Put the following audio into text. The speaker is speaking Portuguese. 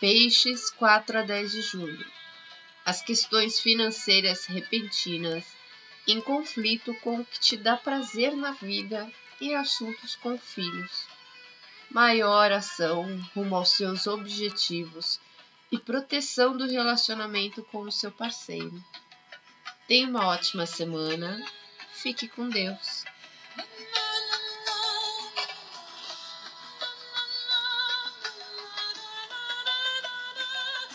Peixes, 4 a 10 de julho. As questões financeiras repentinas, em conflito com o que te dá prazer na vida e assuntos com filhos. Maior ação rumo aos seus objetivos e proteção do relacionamento com o seu parceiro. Tenha uma ótima semana. Fique com Deus.